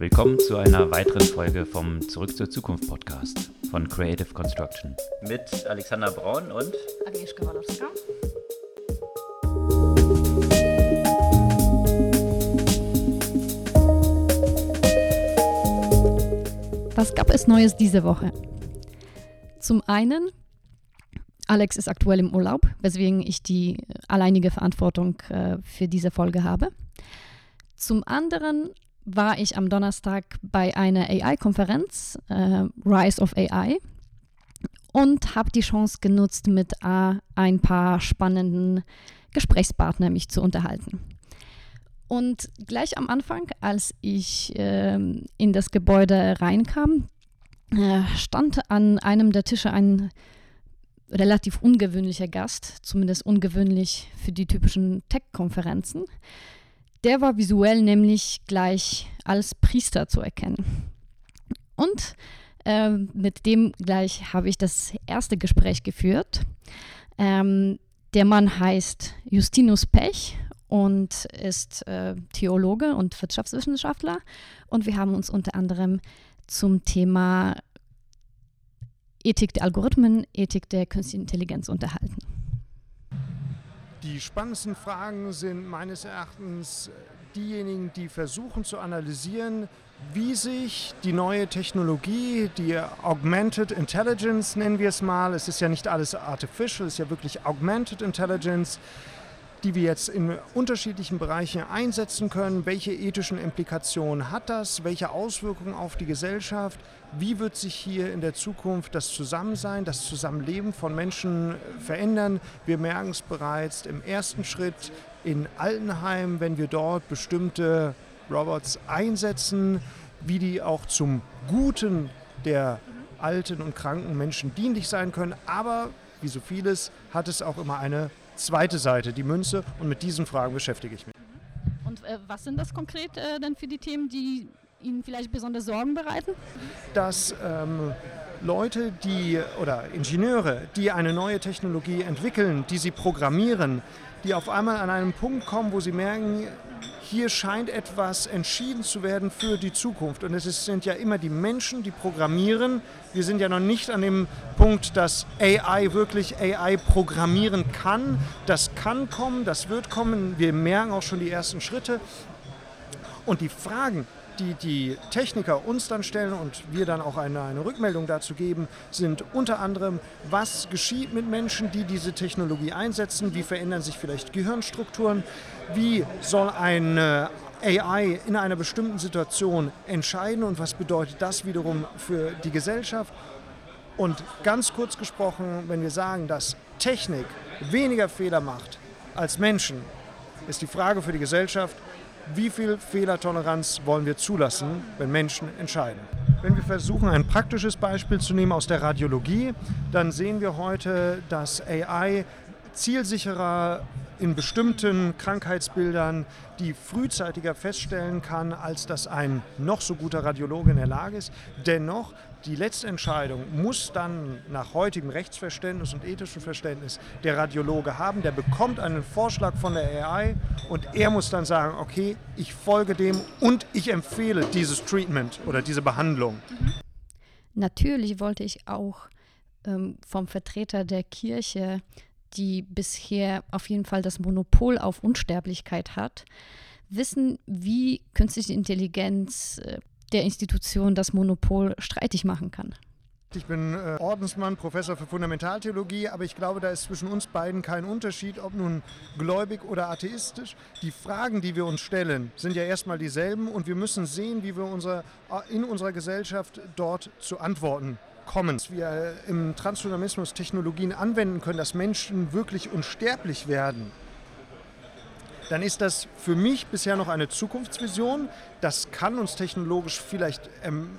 Willkommen zu einer weiteren Folge vom Zurück zur Zukunft Podcast von Creative Construction. Mit Alexander Braun und Agnieszka Walowska. Was gab es Neues diese Woche? Zum einen, Alex ist aktuell im Urlaub, weswegen ich die alleinige Verantwortung äh, für diese Folge habe. Zum anderen war ich am Donnerstag bei einer AI-Konferenz, äh, Rise of AI, und habe die Chance genutzt, mit äh, ein paar spannenden Gesprächspartnern mich zu unterhalten. Und gleich am Anfang, als ich äh, in das Gebäude reinkam, äh, stand an einem der Tische ein relativ ungewöhnlicher Gast, zumindest ungewöhnlich für die typischen Tech-Konferenzen. Der war visuell nämlich gleich als Priester zu erkennen. Und äh, mit dem gleich habe ich das erste Gespräch geführt. Ähm, der Mann heißt Justinus Pech und ist äh, Theologe und Wirtschaftswissenschaftler. Und wir haben uns unter anderem zum Thema Ethik der Algorithmen, Ethik der künstlichen Intelligenz unterhalten. Die spannendsten Fragen sind meines Erachtens diejenigen, die versuchen zu analysieren, wie sich die neue Technologie, die Augmented Intelligence nennen wir es mal, es ist ja nicht alles artificial, es ist ja wirklich Augmented Intelligence, die wir jetzt in unterschiedlichen Bereichen einsetzen können. Welche ethischen Implikationen hat das? Welche Auswirkungen auf die Gesellschaft? Wie wird sich hier in der Zukunft das Zusammensein, das Zusammenleben von Menschen verändern? Wir merken es bereits im ersten Schritt in Altenheim, wenn wir dort bestimmte Robots einsetzen, wie die auch zum Guten der alten und kranken Menschen dienlich sein können. Aber wie so vieles hat es auch immer eine zweite Seite, die Münze. Und mit diesen Fragen beschäftige ich mich. Und äh, was sind das konkret äh, denn für die Themen, die Ihnen vielleicht besonders Sorgen bereiten? Dass ähm, Leute, die oder Ingenieure, die eine neue Technologie entwickeln, die sie programmieren, die auf einmal an einen Punkt kommen, wo sie merken, hier scheint etwas entschieden zu werden für die Zukunft. Und es sind ja immer die Menschen, die programmieren. Wir sind ja noch nicht an dem Punkt, dass AI wirklich AI programmieren kann. Das kann kommen, das wird kommen. Wir merken auch schon die ersten Schritte. Und die Fragen, die die Techniker uns dann stellen und wir dann auch eine, eine Rückmeldung dazu geben, sind unter anderem, was geschieht mit Menschen, die diese Technologie einsetzen, wie verändern sich vielleicht Gehirnstrukturen, wie soll eine AI in einer bestimmten Situation entscheiden? Und was bedeutet das wiederum für die Gesellschaft. Und ganz kurz gesprochen, wenn wir sagen, dass Technik weniger Fehler macht als Menschen, ist die Frage für die Gesellschaft, wie viel Fehlertoleranz wollen wir zulassen, wenn Menschen entscheiden. Wenn wir versuchen, ein praktisches Beispiel zu nehmen aus der Radiologie, dann sehen wir heute, dass AI zielsicherer in bestimmten Krankheitsbildern die frühzeitiger feststellen kann, als das ein noch so guter Radiologe in der Lage ist. Dennoch, die letzte Entscheidung muss dann nach heutigem Rechtsverständnis und ethischem Verständnis der Radiologe haben. Der bekommt einen Vorschlag von der AI und er muss dann sagen, okay, ich folge dem und ich empfehle dieses Treatment oder diese Behandlung. Natürlich wollte ich auch ähm, vom Vertreter der Kirche die bisher auf jeden Fall das Monopol auf Unsterblichkeit hat, wissen, wie künstliche Intelligenz äh, der Institution das Monopol streitig machen kann. Ich bin äh, Ordensmann, Professor für Fundamentaltheologie, aber ich glaube, da ist zwischen uns beiden kein Unterschied, ob nun gläubig oder atheistisch. Die Fragen, die wir uns stellen, sind ja erstmal dieselben und wir müssen sehen, wie wir unser, äh, in unserer Gesellschaft dort zu Antworten kommen, wir im Transhumanismus Technologien anwenden können, dass Menschen wirklich unsterblich werden, dann ist das für mich bisher noch eine Zukunftsvision. Das kann uns technologisch vielleicht erm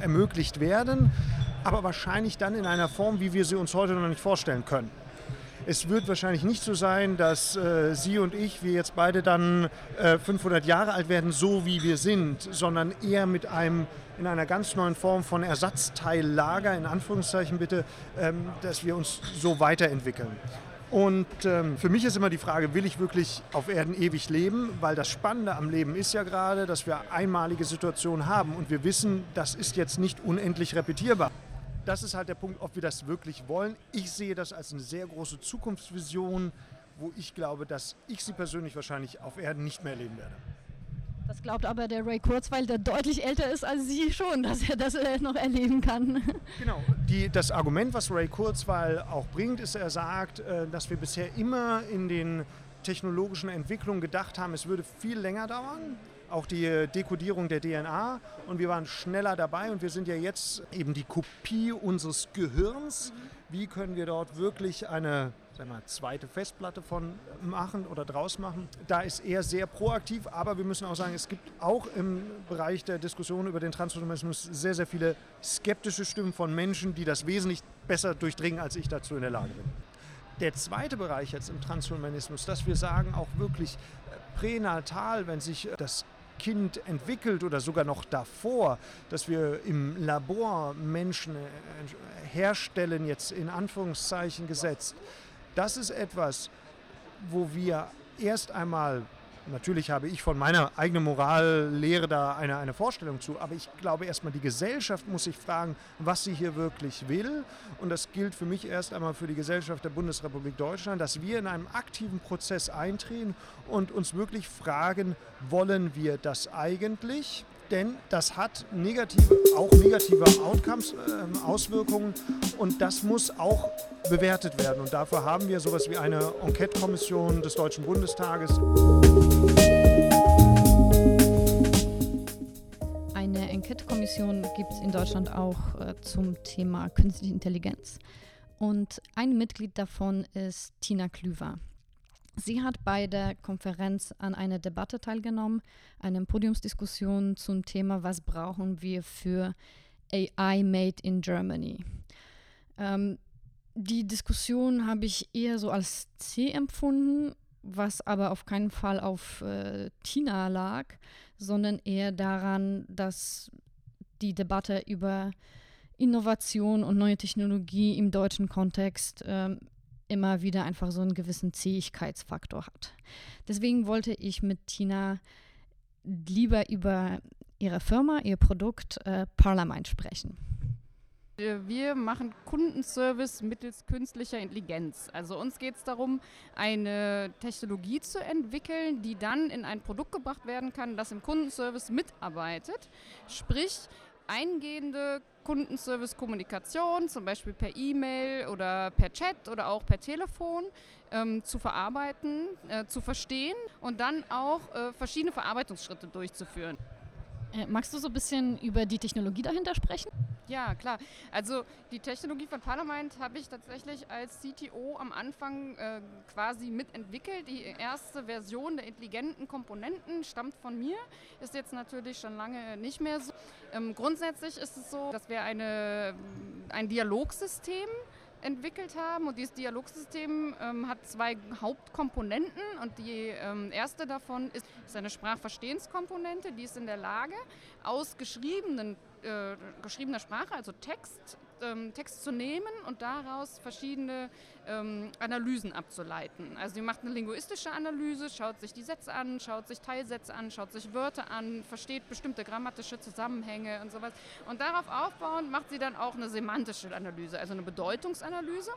ermöglicht werden, aber wahrscheinlich dann in einer Form, wie wir sie uns heute noch nicht vorstellen können. Es wird wahrscheinlich nicht so sein, dass äh, Sie und ich, wir jetzt beide dann äh, 500 Jahre alt werden, so wie wir sind, sondern eher mit einem in einer ganz neuen Form von Ersatzteillager, in Anführungszeichen bitte, ähm, dass wir uns so weiterentwickeln. Und ähm, für mich ist immer die Frage, will ich wirklich auf Erden ewig leben? Weil das Spannende am Leben ist ja gerade, dass wir einmalige Situationen haben und wir wissen, das ist jetzt nicht unendlich repetierbar. Das ist halt der Punkt, ob wir das wirklich wollen. Ich sehe das als eine sehr große Zukunftsvision, wo ich glaube, dass ich sie persönlich wahrscheinlich auf Erden nicht mehr erleben werde. Das glaubt aber der Ray Kurzweil, der deutlich älter ist als Sie schon, dass er das äh, noch erleben kann. Genau. Die, das Argument, was Ray Kurzweil auch bringt, ist, er sagt, äh, dass wir bisher immer in den technologischen Entwicklungen gedacht haben, es würde viel länger dauern auch die Dekodierung der DNA und wir waren schneller dabei und wir sind ja jetzt eben die Kopie unseres Gehirns. Wie können wir dort wirklich eine sagen wir, zweite Festplatte von machen oder draus machen? Da ist er sehr proaktiv, aber wir müssen auch sagen, es gibt auch im Bereich der Diskussion über den Transhumanismus sehr, sehr viele skeptische Stimmen von Menschen, die das wesentlich besser durchdringen, als ich dazu in der Lage bin. Der zweite Bereich jetzt im Transhumanismus, dass wir sagen, auch wirklich pränatal, wenn sich das Kind entwickelt oder sogar noch davor, dass wir im Labor Menschen äh, herstellen, jetzt in Anführungszeichen gesetzt, das ist etwas, wo wir erst einmal Natürlich habe ich von meiner eigenen Morallehre da eine, eine Vorstellung zu, aber ich glaube erstmal, die Gesellschaft muss sich fragen, was sie hier wirklich will. Und das gilt für mich erst einmal für die Gesellschaft der Bundesrepublik Deutschland, dass wir in einem aktiven Prozess eintreten und uns wirklich fragen, wollen wir das eigentlich? denn das hat negative, auch negative Outcomes, äh, Auswirkungen und das muss auch bewertet werden. Und dafür haben wir sowas wie eine Enquete-Kommission des Deutschen Bundestages. Enquete-Kommission gibt es in Deutschland auch äh, zum Thema künstliche Intelligenz. Und ein Mitglied davon ist Tina Klüver. Sie hat bei der Konferenz an einer Debatte teilgenommen, einer Podiumsdiskussion zum Thema, was brauchen wir für AI Made in Germany. Ähm, die Diskussion habe ich eher so als C empfunden, was aber auf keinen Fall auf äh, Tina lag, sondern eher daran, dass die Debatte über Innovation und neue Technologie im deutschen Kontext ähm, immer wieder einfach so einen gewissen Zähigkeitsfaktor hat. Deswegen wollte ich mit Tina lieber über ihre Firma, ihr Produkt äh, Parlament sprechen. Wir machen Kundenservice mittels künstlicher Intelligenz. Also uns geht es darum, eine Technologie zu entwickeln, die dann in ein Produkt gebracht werden kann, das im Kundenservice mitarbeitet. Sprich, eingehende Kundenservice-Kommunikation, zum Beispiel per E-Mail oder per Chat oder auch per Telefon, ähm, zu verarbeiten, äh, zu verstehen und dann auch äh, verschiedene Verarbeitungsschritte durchzuführen. Äh, magst du so ein bisschen über die Technologie dahinter sprechen? Ja, klar. Also die Technologie von Parlament habe ich tatsächlich als CTO am Anfang äh, quasi mitentwickelt. Die erste Version der intelligenten Komponenten stammt von mir, ist jetzt natürlich schon lange nicht mehr so. Ähm, grundsätzlich ist es so, dass wir eine, ein Dialogsystem entwickelt haben. Und dieses Dialogsystem ähm, hat zwei Hauptkomponenten und die ähm, erste davon ist, ist eine Sprachverstehenskomponente, die ist in der Lage, aus geschriebenen äh, geschriebener Sprache, also Text, ähm, Text zu nehmen und daraus verschiedene ähm, Analysen abzuleiten. Also sie macht eine linguistische Analyse, schaut sich die Sätze an, schaut sich Teilsätze an, schaut sich Wörter an, versteht bestimmte grammatische Zusammenhänge und sowas. Und darauf aufbauend macht sie dann auch eine semantische Analyse, also eine Bedeutungsanalyse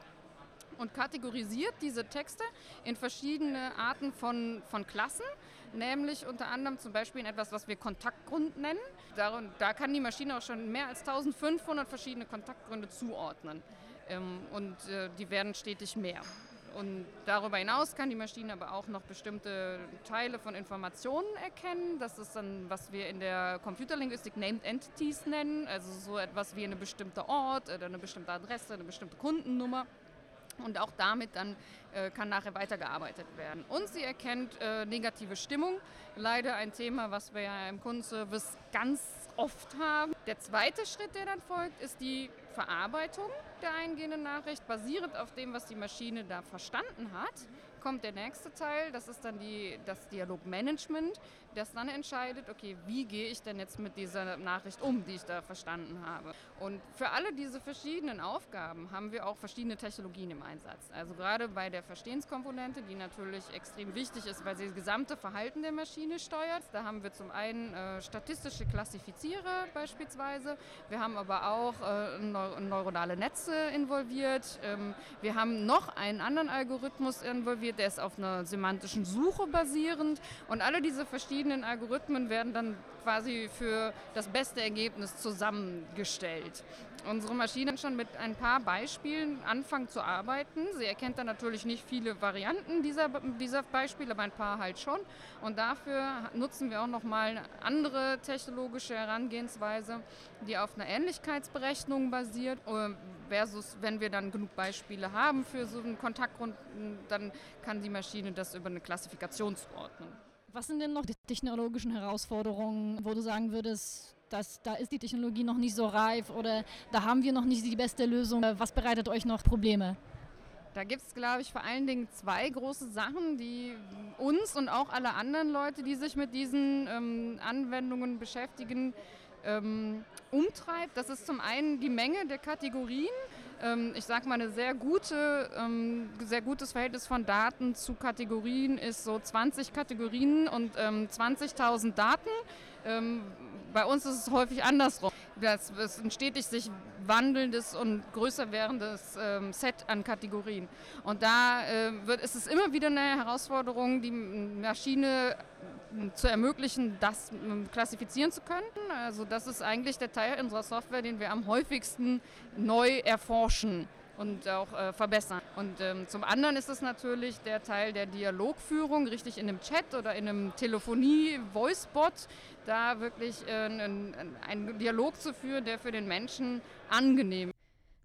und kategorisiert diese Texte in verschiedene Arten von, von Klassen, nämlich unter anderem zum Beispiel in etwas, was wir Kontaktgrund nennen. Da, da kann die Maschine auch schon mehr als 1500 verschiedene Kontaktgründe zuordnen ähm, und äh, die werden stetig mehr. Und darüber hinaus kann die Maschine aber auch noch bestimmte Teile von Informationen erkennen. Das ist dann, was wir in der Computerlinguistik Named Entities nennen, also so etwas wie eine bestimmte Ort oder eine bestimmte Adresse, eine bestimmte Kundennummer und auch damit dann äh, kann nachher weitergearbeitet werden. Und sie erkennt äh, negative Stimmung, leider ein Thema, was wir ja im Kundenservice ganz oft haben. Der zweite Schritt, der dann folgt, ist die Verarbeitung der eingehenden Nachricht, basierend auf dem, was die Maschine da verstanden hat, kommt der nächste Teil, das ist dann die, das Dialogmanagement, das dann entscheidet, okay, wie gehe ich denn jetzt mit dieser Nachricht um, die ich da verstanden habe. Und für alle diese verschiedenen Aufgaben haben wir auch verschiedene Technologien im Einsatz. Also gerade bei der Verstehenskomponente, die natürlich extrem wichtig ist, weil sie das gesamte Verhalten der Maschine steuert. Da haben wir zum einen äh, statistische Klassifizierer beispielsweise, wir haben aber auch äh, neuronale Netze involviert, ähm, wir haben noch einen anderen Algorithmus involviert, der ist auf einer semantischen Suche basierend und alle diese verschiedenen Algorithmen werden dann quasi für das beste Ergebnis zusammengestellt. Unsere Maschine schon mit ein paar Beispielen anfangen zu arbeiten. Sie erkennt dann natürlich nicht viele Varianten dieser, dieser Beispiele, aber ein paar halt schon. Und dafür nutzen wir auch nochmal eine andere technologische Herangehensweise, die auf einer Ähnlichkeitsberechnung basiert. Äh, versus, wenn wir dann genug Beispiele haben für so einen Kontaktgrund, dann kann die Maschine das über eine Klassifikation zuordnen. Was sind denn noch die technologischen Herausforderungen, wo du sagen würdest, dass da ist die Technologie noch nicht so reif oder da haben wir noch nicht die beste Lösung? Was bereitet euch noch Probleme? Da gibt es, glaube ich, vor allen Dingen zwei große Sachen, die uns und auch alle anderen Leute, die sich mit diesen ähm, Anwendungen beschäftigen, ähm, umtreibt. Das ist zum einen die Menge der Kategorien. Ähm, ich sage mal, ein sehr, gute, ähm, sehr gutes Verhältnis von Daten zu Kategorien ist so 20 Kategorien und 20.000 ähm, Daten. Ähm, bei uns ist es häufig andersrum. Das ist ein stetig sich wandelndes und größer werdendes ähm, Set an Kategorien. Und da äh, wird, ist es immer wieder eine Herausforderung, die Maschine zu ermöglichen, das ähm, klassifizieren zu können. Also das ist eigentlich der Teil unserer Software, den wir am häufigsten neu erforschen und auch äh, verbessern. Und ähm, zum anderen ist es natürlich der Teil der Dialogführung, richtig in einem Chat oder in einem Telefonie-Voicebot, da wirklich äh, einen, einen Dialog zu führen, der für den Menschen angenehm ist.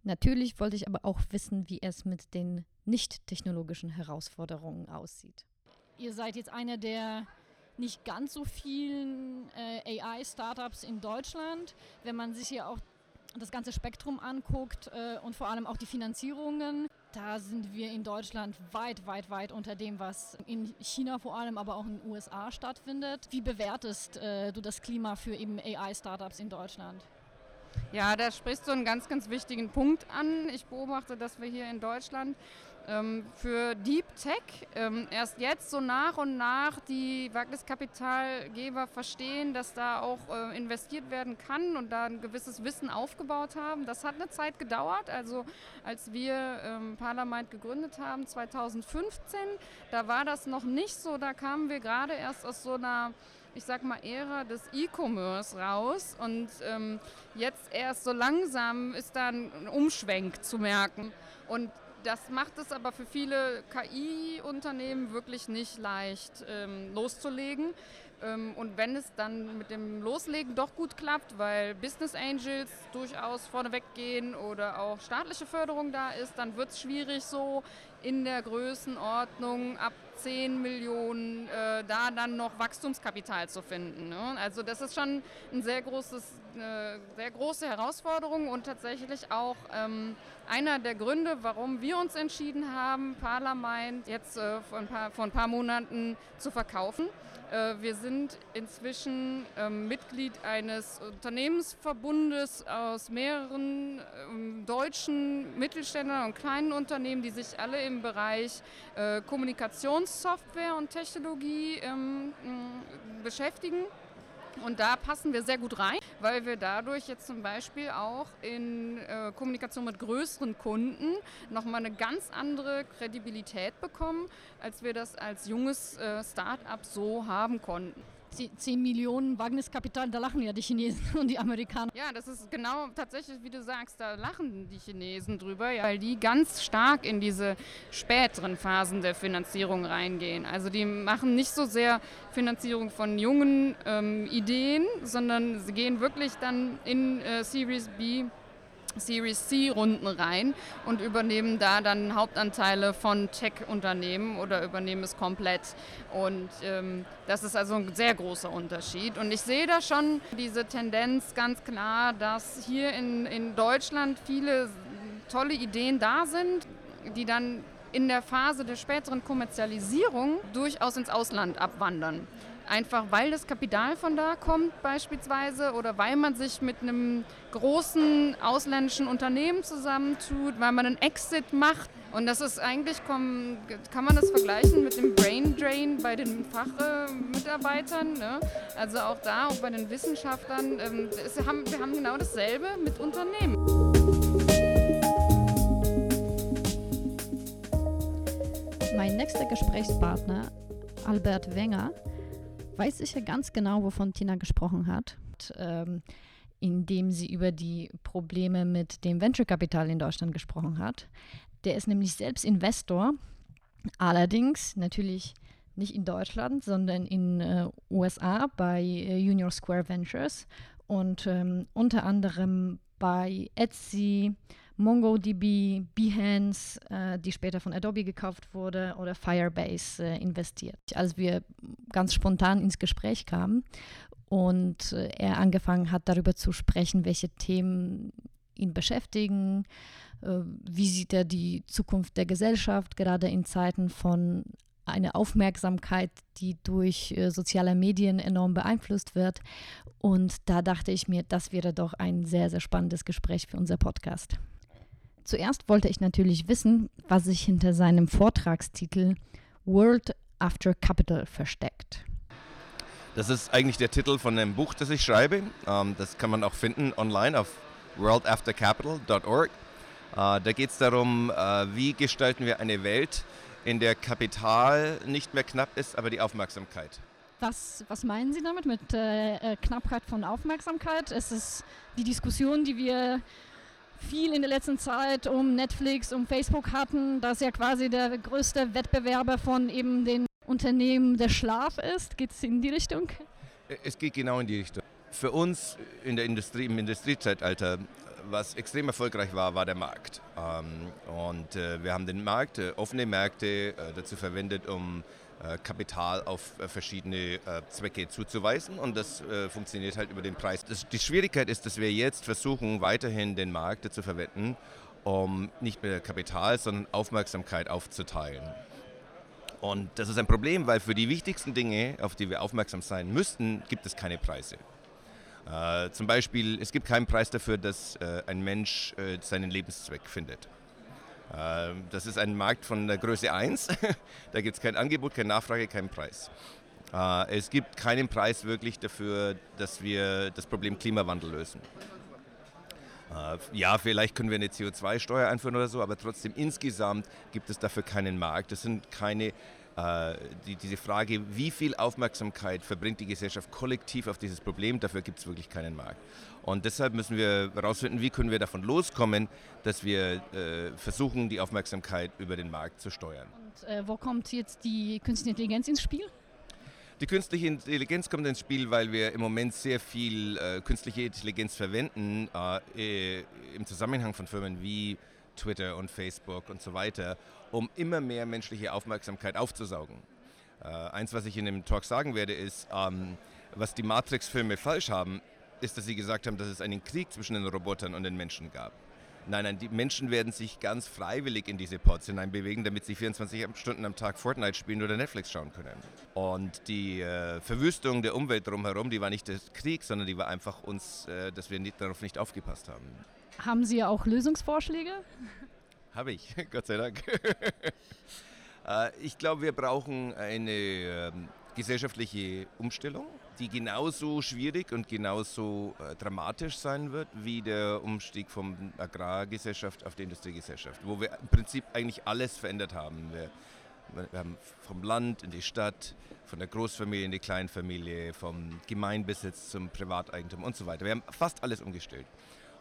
Natürlich wollte ich aber auch wissen, wie es mit den nicht technologischen Herausforderungen aussieht. Ihr seid jetzt einer der nicht ganz so vielen äh, AI-Startups in Deutschland. Wenn man sich hier auch das ganze Spektrum anguckt äh, und vor allem auch die Finanzierungen, da sind wir in Deutschland weit, weit, weit unter dem, was in China vor allem, aber auch in den USA stattfindet. Wie bewertest äh, du das Klima für eben AI-Startups in Deutschland? Ja, da sprichst du einen ganz, ganz wichtigen Punkt an. Ich beobachte, dass wir hier in Deutschland ähm, für Deep Tech ähm, erst jetzt so nach und nach die Wagniskapitalgeber verstehen, dass da auch äh, investiert werden kann und da ein gewisses Wissen aufgebaut haben. Das hat eine Zeit gedauert. Also als wir ähm, Parlament gegründet haben, 2015, da war das noch nicht so. Da kamen wir gerade erst aus so einer ich sag mal, Ära des E-Commerce raus und ähm, jetzt erst so langsam ist da ein Umschwenk zu merken. Und das macht es aber für viele KI-Unternehmen wirklich nicht leicht ähm, loszulegen. Ähm, und wenn es dann mit dem Loslegen doch gut klappt, weil Business Angels durchaus vorneweg gehen oder auch staatliche Förderung da ist, dann wird es schwierig so in der Größenordnung ab 10 Millionen äh, da dann noch Wachstumskapital zu finden. Ne? Also das ist schon ein sehr großes, eine sehr große Herausforderung und tatsächlich auch ähm, einer der Gründe, warum wir uns entschieden haben, Parlament jetzt äh, vor, ein paar, vor ein paar Monaten zu verkaufen. Äh, wir sind inzwischen ähm, Mitglied eines Unternehmensverbundes aus mehreren ähm, deutschen Mittelständlern und kleinen Unternehmen, die sich alle im Bereich äh, Kommunikationssoftware und Technologie ähm, beschäftigen. Und da passen wir sehr gut rein, weil wir dadurch jetzt zum Beispiel auch in äh, Kommunikation mit größeren Kunden nochmal eine ganz andere Kredibilität bekommen, als wir das als junges äh, Start-up so haben konnten. 10 Millionen Wagniskapital, da lachen ja die Chinesen und die Amerikaner. Ja, das ist genau tatsächlich, wie du sagst, da lachen die Chinesen drüber, weil die ganz stark in diese späteren Phasen der Finanzierung reingehen. Also die machen nicht so sehr Finanzierung von jungen ähm, Ideen, sondern sie gehen wirklich dann in äh, Series B Series C-Runden rein und übernehmen da dann Hauptanteile von Tech-Unternehmen oder übernehmen es komplett. Und ähm, das ist also ein sehr großer Unterschied. Und ich sehe da schon diese Tendenz ganz klar, dass hier in, in Deutschland viele tolle Ideen da sind, die dann in der Phase der späteren Kommerzialisierung durchaus ins Ausland abwandern. Einfach weil das Kapital von da kommt beispielsweise oder weil man sich mit einem großen ausländischen Unternehmen zusammentut, weil man einen Exit macht. Und das ist eigentlich, kann man das vergleichen mit dem Brain Drain bei den Fachmitarbeitern. Ne? Also auch da, auch bei den Wissenschaftlern. Ähm, wir haben genau dasselbe mit Unternehmen. Mein nächster Gesprächspartner, Albert Wenger, weiß sicher ganz genau, wovon Tina gesprochen hat, ähm, indem sie über die Probleme mit dem Venture-Kapital in Deutschland gesprochen hat. Der ist nämlich selbst Investor, allerdings natürlich nicht in Deutschland, sondern in äh, USA bei äh, Junior Square Ventures und ähm, unter anderem bei Etsy, MongoDB, Behance, äh, die später von Adobe gekauft wurde, oder Firebase äh, investiert. Als wir ganz spontan ins Gespräch kamen und äh, er angefangen hat, darüber zu sprechen, welche Themen ihn beschäftigen, äh, wie sieht er die Zukunft der Gesellschaft, gerade in Zeiten von einer Aufmerksamkeit, die durch äh, soziale Medien enorm beeinflusst wird. Und da dachte ich mir, das wäre doch ein sehr, sehr spannendes Gespräch für unser Podcast. Zuerst wollte ich natürlich wissen, was sich hinter seinem Vortragstitel World After Capital versteckt. Das ist eigentlich der Titel von einem Buch, das ich schreibe. Ähm, das kann man auch finden online auf worldaftercapital.org. Äh, da geht es darum, äh, wie gestalten wir eine Welt, in der Kapital nicht mehr knapp ist, aber die Aufmerksamkeit. Was, was meinen Sie damit mit äh, äh Knappheit von Aufmerksamkeit? Ist es die Diskussion, die wir viel in der letzten Zeit um Netflix, um Facebook hatten, dass ja quasi der größte Wettbewerber von eben den Unternehmen der Schlaf ist. Geht es in die Richtung? Es geht genau in die Richtung. Für uns in der Industrie, im Industriezeitalter, was extrem erfolgreich war, war der Markt. Ähm, und äh, wir haben den Markt, äh, offene Märkte äh, dazu verwendet, um äh, Kapital auf äh, verschiedene äh, Zwecke zuzuweisen und das funktioniert halt über den Preis. Die Schwierigkeit ist, dass wir jetzt versuchen, weiterhin den Markt zu verwenden, um nicht mehr Kapital, sondern Aufmerksamkeit aufzuteilen. Und das ist ein Problem, weil für die wichtigsten Dinge, auf die wir aufmerksam sein müssten, gibt es keine Preise. Äh, zum Beispiel, es gibt keinen Preis dafür, dass äh, ein Mensch äh, seinen Lebenszweck findet. Ähm, das ist ein Markt von der Größe 1. da gibt es kein Angebot, keine Nachfrage, keinen Preis. Äh, es gibt keinen Preis wirklich dafür, dass wir das Problem Klimawandel lösen. Äh, ja, vielleicht können wir eine CO2-Steuer einführen oder so, aber trotzdem insgesamt gibt es dafür keinen Markt. Das sind keine äh, die, diese Frage, wie viel Aufmerksamkeit verbringt die Gesellschaft kollektiv auf dieses Problem, dafür gibt es wirklich keinen Markt. Und deshalb müssen wir herausfinden, wie können wir davon loskommen, dass wir äh, versuchen, die Aufmerksamkeit über den Markt zu steuern. Und äh, wo kommt jetzt die künstliche Intelligenz ins Spiel? Die künstliche Intelligenz kommt ins Spiel, weil wir im Moment sehr viel äh, künstliche Intelligenz verwenden äh, im Zusammenhang von Firmen wie Twitter und Facebook und so weiter, um immer mehr menschliche Aufmerksamkeit aufzusaugen. Äh, eins, was ich in dem Talk sagen werde, ist, ähm, was die Matrix-Filme falsch haben, ist, dass sie gesagt haben, dass es einen Krieg zwischen den Robotern und den Menschen gab. Nein, nein, die Menschen werden sich ganz freiwillig in diese Pods hineinbewegen, damit sie 24 Stunden am Tag Fortnite spielen oder Netflix schauen können. Und die äh, Verwüstung der Umwelt drumherum, die war nicht der Krieg, sondern die war einfach uns, äh, dass wir nicht, darauf nicht aufgepasst haben. Haben Sie auch Lösungsvorschläge? Habe ich, Gott sei Dank. Äh, ich glaube, wir brauchen eine ähm, gesellschaftliche Umstellung, die genauso schwierig und genauso äh, dramatisch sein wird wie der Umstieg von Agrargesellschaft auf die Industriegesellschaft, wo wir im Prinzip eigentlich alles verändert haben. Wir, wir haben vom Land in die Stadt, von der Großfamilie in die Kleinfamilie, vom Gemeinbesitz zum Privateigentum und so weiter. Wir haben fast alles umgestellt.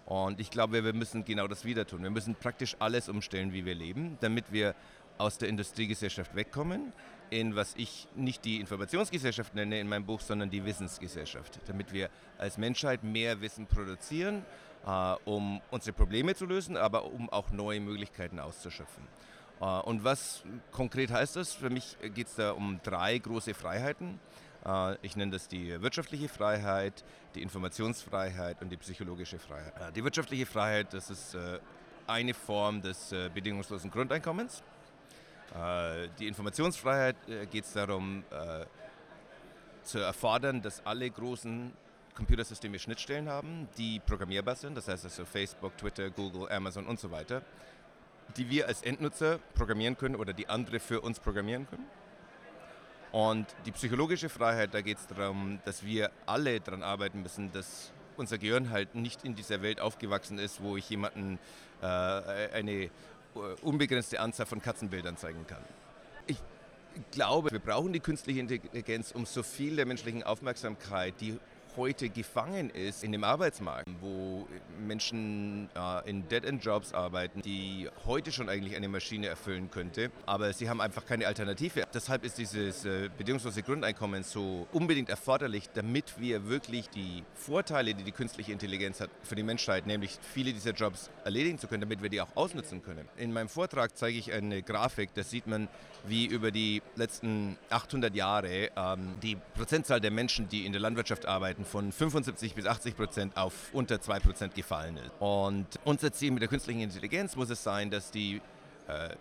Und ich glaube, wir müssen genau das wieder tun. Wir müssen praktisch alles umstellen, wie wir leben, damit wir aus der Industriegesellschaft wegkommen, in was ich nicht die Informationsgesellschaft nenne in meinem Buch, sondern die Wissensgesellschaft, damit wir als Menschheit mehr Wissen produzieren, äh, um unsere Probleme zu lösen, aber um auch neue Möglichkeiten auszuschöpfen. Äh, und was konkret heißt das? Für mich geht es da um drei große Freiheiten. Äh, ich nenne das die wirtschaftliche Freiheit, die Informationsfreiheit und die psychologische Freiheit. Äh, die wirtschaftliche Freiheit, das ist äh, eine Form des bedingungslosen Grundeinkommens. Äh, die Informationsfreiheit äh, geht es darum, äh, zu erfordern, dass alle großen Computersysteme Schnittstellen haben, die programmierbar sind, das heißt also Facebook, Twitter, Google, Amazon und so weiter, die wir als Endnutzer programmieren können oder die andere für uns programmieren können. Und die psychologische Freiheit, da geht es darum, dass wir alle daran arbeiten müssen, dass unser Gehirn halt nicht in dieser Welt aufgewachsen ist, wo ich jemanden äh, eine unbegrenzte Anzahl von Katzenbildern zeigen kann. Ich glaube, wir brauchen die künstliche Intelligenz, um so viel der menschlichen Aufmerksamkeit, die heute gefangen ist in dem Arbeitsmarkt, wo Menschen äh, in Dead-End-Jobs arbeiten, die heute schon eigentlich eine Maschine erfüllen könnte, aber sie haben einfach keine Alternative. Deshalb ist dieses äh, bedingungslose Grundeinkommen so unbedingt erforderlich, damit wir wirklich die Vorteile, die die künstliche Intelligenz hat für die Menschheit, nämlich viele dieser Jobs erledigen zu können, damit wir die auch ausnutzen können. In meinem Vortrag zeige ich eine Grafik, da sieht man, wie über die letzten 800 Jahre ähm, die Prozentzahl der Menschen, die in der Landwirtschaft arbeiten, von 75 bis 80 Prozent auf unter 2 Prozent gefallen ist. Und unser Ziel mit der künstlichen Intelligenz muss es sein, dass die äh,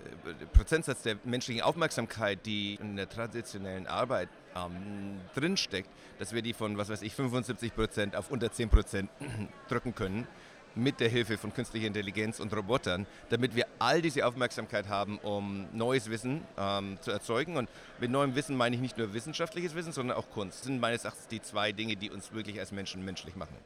Prozentsatz der menschlichen Aufmerksamkeit, die in der traditionellen Arbeit ähm, drinsteckt, dass wir die von, was weiß ich, 75 Prozent auf unter 10 Prozent drücken können mit der Hilfe von künstlicher Intelligenz und Robotern, damit wir all diese Aufmerksamkeit haben, um neues Wissen ähm, zu erzeugen. Und mit neuem Wissen meine ich nicht nur wissenschaftliches Wissen, sondern auch Kunst. Das sind meines Erachtens die zwei Dinge, die uns wirklich als Menschen menschlich machen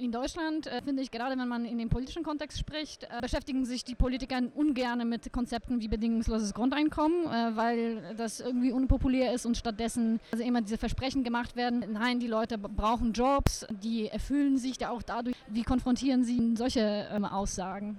in Deutschland, äh, finde ich, gerade wenn man in dem politischen Kontext spricht, äh, beschäftigen sich die Politiker ungern mit Konzepten wie bedingungsloses Grundeinkommen, äh, weil das irgendwie unpopulär ist und stattdessen also immer diese Versprechen gemacht werden, nein, die Leute brauchen Jobs, die erfüllen sich da auch dadurch. Wie konfrontieren Sie solche ähm, Aussagen?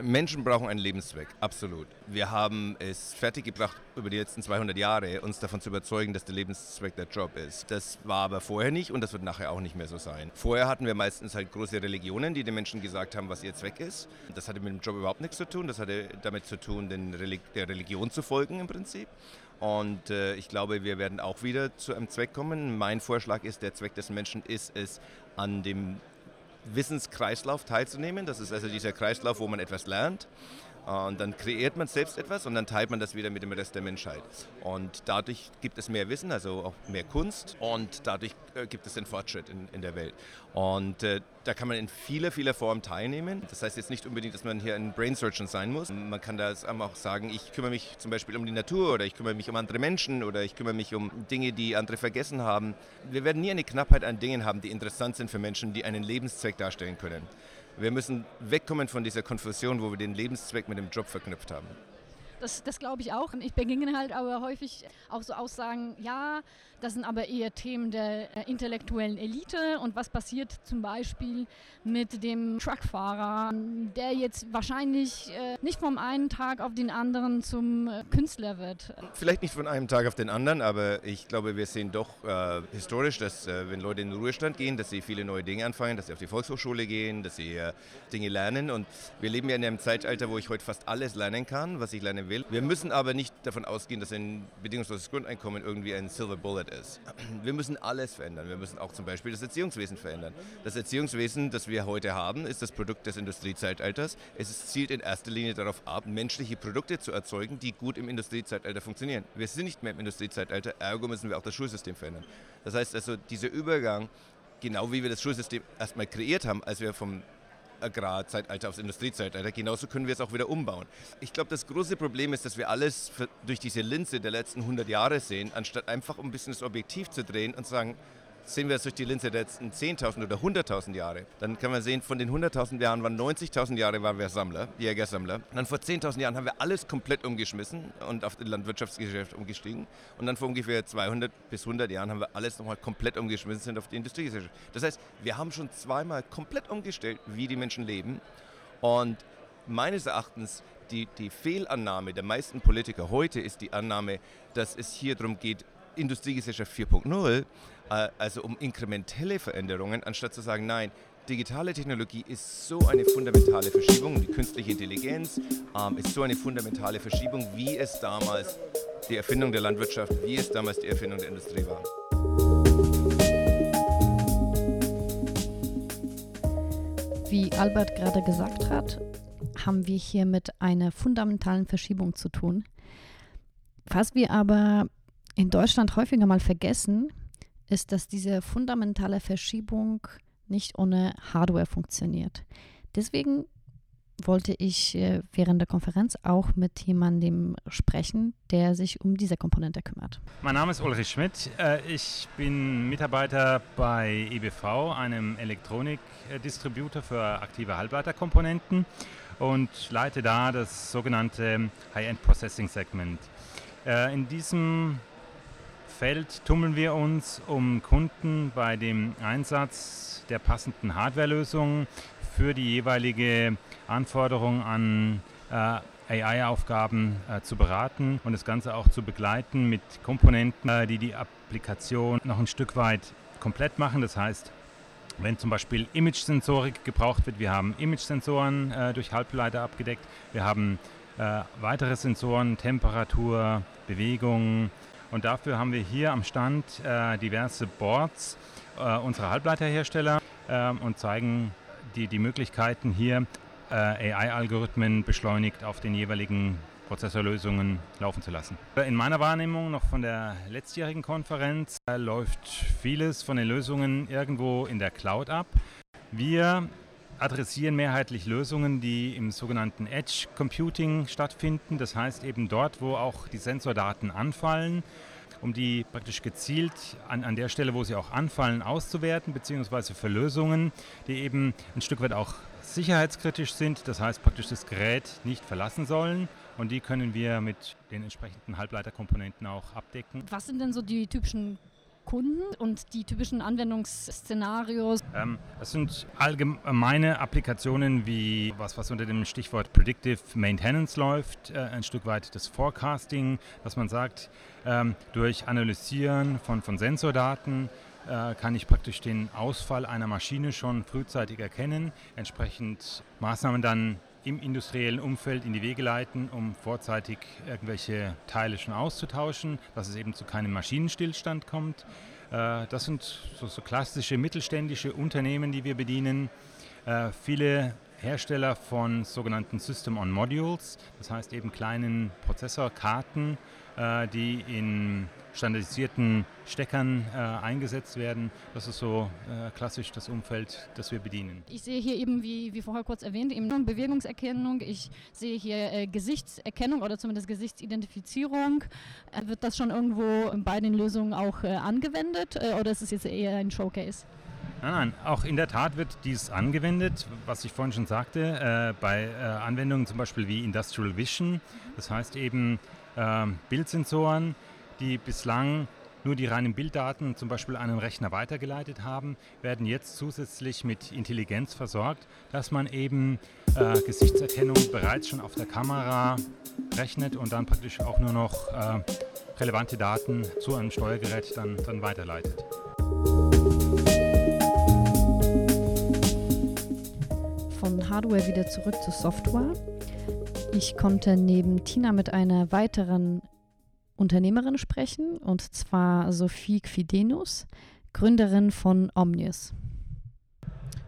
Menschen brauchen einen Lebenszweck, absolut. Wir haben es fertiggebracht, über die letzten 200 Jahre uns davon zu überzeugen, dass der Lebenszweck der Job ist. Das war aber vorher nicht und das wird nachher auch nicht mehr so sein. Vorher hatten wir meistens halt große Religionen, die den Menschen gesagt haben, was ihr Zweck ist. Das hatte mit dem Job überhaupt nichts zu tun. Das hatte damit zu tun, Reli der Religion zu folgen im Prinzip. Und äh, ich glaube, wir werden auch wieder zu einem Zweck kommen. Mein Vorschlag ist, der Zweck des Menschen ist es, an dem Wissenskreislauf teilzunehmen. Das ist also dieser Kreislauf, wo man etwas lernt. Und dann kreiert man selbst etwas und dann teilt man das wieder mit dem Rest der Menschheit. Und dadurch gibt es mehr Wissen, also auch mehr Kunst und dadurch äh, gibt es den Fortschritt in, in der Welt. Und äh, da kann man in vieler, vieler Formen teilnehmen. Das heißt jetzt nicht unbedingt, dass man hier ein Brain Surgeon sein muss. Man kann da auch sagen, ich kümmere mich zum Beispiel um die Natur oder ich kümmere mich um andere Menschen oder ich kümmere mich um Dinge, die andere vergessen haben. Wir werden nie eine Knappheit an Dingen haben, die interessant sind für Menschen, die einen Lebenszweck darstellen können. Wir müssen wegkommen von dieser Konfusion, wo wir den Lebenszweck mit dem Job verknüpft haben. Das, das glaube ich auch. Ich beginne halt aber häufig auch so Aussagen, ja, das sind aber eher Themen der intellektuellen Elite. Und was passiert zum Beispiel mit dem Truckfahrer, der jetzt wahrscheinlich äh, nicht vom einen Tag auf den anderen zum äh, Künstler wird? Vielleicht nicht von einem Tag auf den anderen, aber ich glaube, wir sehen doch äh, historisch, dass äh, wenn Leute in den Ruhestand gehen, dass sie viele neue Dinge anfangen, dass sie auf die Volkshochschule gehen, dass sie äh, Dinge lernen. Und wir leben ja in einem Zeitalter, wo ich heute fast alles lernen kann, was ich lernen will. Wir müssen aber nicht davon ausgehen, dass ein bedingungsloses Grundeinkommen irgendwie ein Silver Bullet ist. Wir müssen alles verändern. Wir müssen auch zum Beispiel das Erziehungswesen verändern. Das Erziehungswesen, das wir heute haben, ist das Produkt des Industriezeitalters. Es zielt in erster Linie darauf ab, menschliche Produkte zu erzeugen, die gut im Industriezeitalter funktionieren. Wir sind nicht mehr im Industriezeitalter, ergo müssen wir auch das Schulsystem verändern. Das heißt also, dieser Übergang, genau wie wir das Schulsystem erstmal kreiert haben, als wir vom Agrarzeitalter aufs Industriezeitalter. Genauso können wir es auch wieder umbauen. Ich glaube, das große Problem ist, dass wir alles durch diese Linse der letzten 100 Jahre sehen, anstatt einfach ein bisschen das Objektiv zu drehen und zu sagen, sehen wir es durch die Linse der letzten 10.000 oder 100.000 Jahre, dann kann man sehen, von den 100.000 Jahren waren 90.000 Jahre waren wir Sammler, Jägersammler. Und dann vor 10.000 Jahren haben wir alles komplett umgeschmissen und auf das Landwirtschaftsgeschäft umgestiegen. Und dann vor ungefähr 200 bis 100 Jahren haben wir alles nochmal komplett umgeschmissen sind auf die Industriegesellschaft. Das heißt, wir haben schon zweimal komplett umgestellt, wie die Menschen leben. Und meines Erachtens die, die Fehlannahme der meisten Politiker heute ist die Annahme, dass es hier darum geht, Industriegesellschaft 4.0, äh, also um inkrementelle Veränderungen, anstatt zu sagen, nein, digitale Technologie ist so eine fundamentale Verschiebung, die künstliche Intelligenz ähm, ist so eine fundamentale Verschiebung, wie es damals die Erfindung der Landwirtschaft, wie es damals die Erfindung der Industrie war. Wie Albert gerade gesagt hat, haben wir hier mit einer fundamentalen Verschiebung zu tun. Was wir aber in Deutschland häufiger mal vergessen, ist, dass diese fundamentale Verschiebung nicht ohne Hardware funktioniert. Deswegen wollte ich äh, während der Konferenz auch mit jemandem sprechen, der sich um diese Komponente kümmert. Mein Name ist Ulrich Schmidt. Äh, ich bin Mitarbeiter bei EBV, einem Elektronikdistributor für aktive Halbleiterkomponenten und leite da das sogenannte High-End Processing Segment. Äh, in diesem Feld tummeln wir uns, um Kunden bei dem Einsatz der passenden Hardwarelösungen für die jeweilige Anforderung an äh, AI-Aufgaben äh, zu beraten und das Ganze auch zu begleiten mit Komponenten, äh, die die Applikation noch ein Stück weit komplett machen. Das heißt, wenn zum Beispiel Image-Sensorik gebraucht wird, wir haben Image-Sensoren äh, durch Halbleiter abgedeckt, wir haben äh, weitere Sensoren, Temperatur, Bewegung und dafür haben wir hier am Stand äh, diverse Boards unserer Halbleiterhersteller und zeigen die, die Möglichkeiten hier äh, AI-Algorithmen beschleunigt auf den jeweiligen Prozessorlösungen laufen zu lassen. In meiner Wahrnehmung noch von der letztjährigen Konferenz äh, läuft vieles von den Lösungen irgendwo in der Cloud ab. Wir adressieren mehrheitlich Lösungen, die im sogenannten Edge Computing stattfinden. Das heißt eben dort, wo auch die Sensordaten anfallen, um die praktisch gezielt an, an der Stelle, wo sie auch anfallen, auszuwerten, beziehungsweise für Lösungen, die eben ein Stück weit auch sicherheitskritisch sind, das heißt praktisch das Gerät nicht verlassen sollen. Und die können wir mit den entsprechenden Halbleiterkomponenten auch abdecken. Was sind denn so die typischen Kunden und die typischen Anwendungsszenarios? Ähm, das sind allgemeine Applikationen wie was, was unter dem Stichwort Predictive Maintenance läuft, äh, ein Stück weit das Forecasting, dass man sagt, ähm, durch Analysieren von, von Sensordaten äh, kann ich praktisch den Ausfall einer Maschine schon frühzeitig erkennen, entsprechend Maßnahmen dann im industriellen Umfeld in die Wege leiten, um vorzeitig irgendwelche Teile schon auszutauschen, dass es eben zu keinem Maschinenstillstand kommt. Äh, das sind so, so klassische mittelständische Unternehmen, die wir bedienen. Äh, viele Hersteller von sogenannten System on Modules, das heißt eben kleinen Prozessorkarten, die in standardisierten Steckern äh, eingesetzt werden. Das ist so äh, klassisch das Umfeld, das wir bedienen. Ich sehe hier eben, wie, wie vorher kurz erwähnt, eben Bewegungserkennung. Ich sehe hier äh, Gesichtserkennung oder zumindest Gesichtsidentifizierung. Äh, wird das schon irgendwo bei den Lösungen auch äh, angewendet äh, oder ist es jetzt eher ein Showcase? Nein, nein, auch in der Tat wird dies angewendet, was ich vorhin schon sagte, bei Anwendungen zum Beispiel wie Industrial Vision. Das heißt eben ähm, Bildsensoren, die bislang nur die reinen Bilddaten zum Beispiel an einen Rechner weitergeleitet haben, werden jetzt zusätzlich mit Intelligenz versorgt, dass man eben äh, Gesichtserkennung bereits schon auf der Kamera rechnet und dann praktisch auch nur noch äh, relevante Daten zu einem Steuergerät dann, dann weiterleitet. Von Hardware wieder zurück zu Software. Ich konnte neben Tina mit einer weiteren Unternehmerin sprechen, und zwar Sophie Quidenus, Gründerin von Omnius.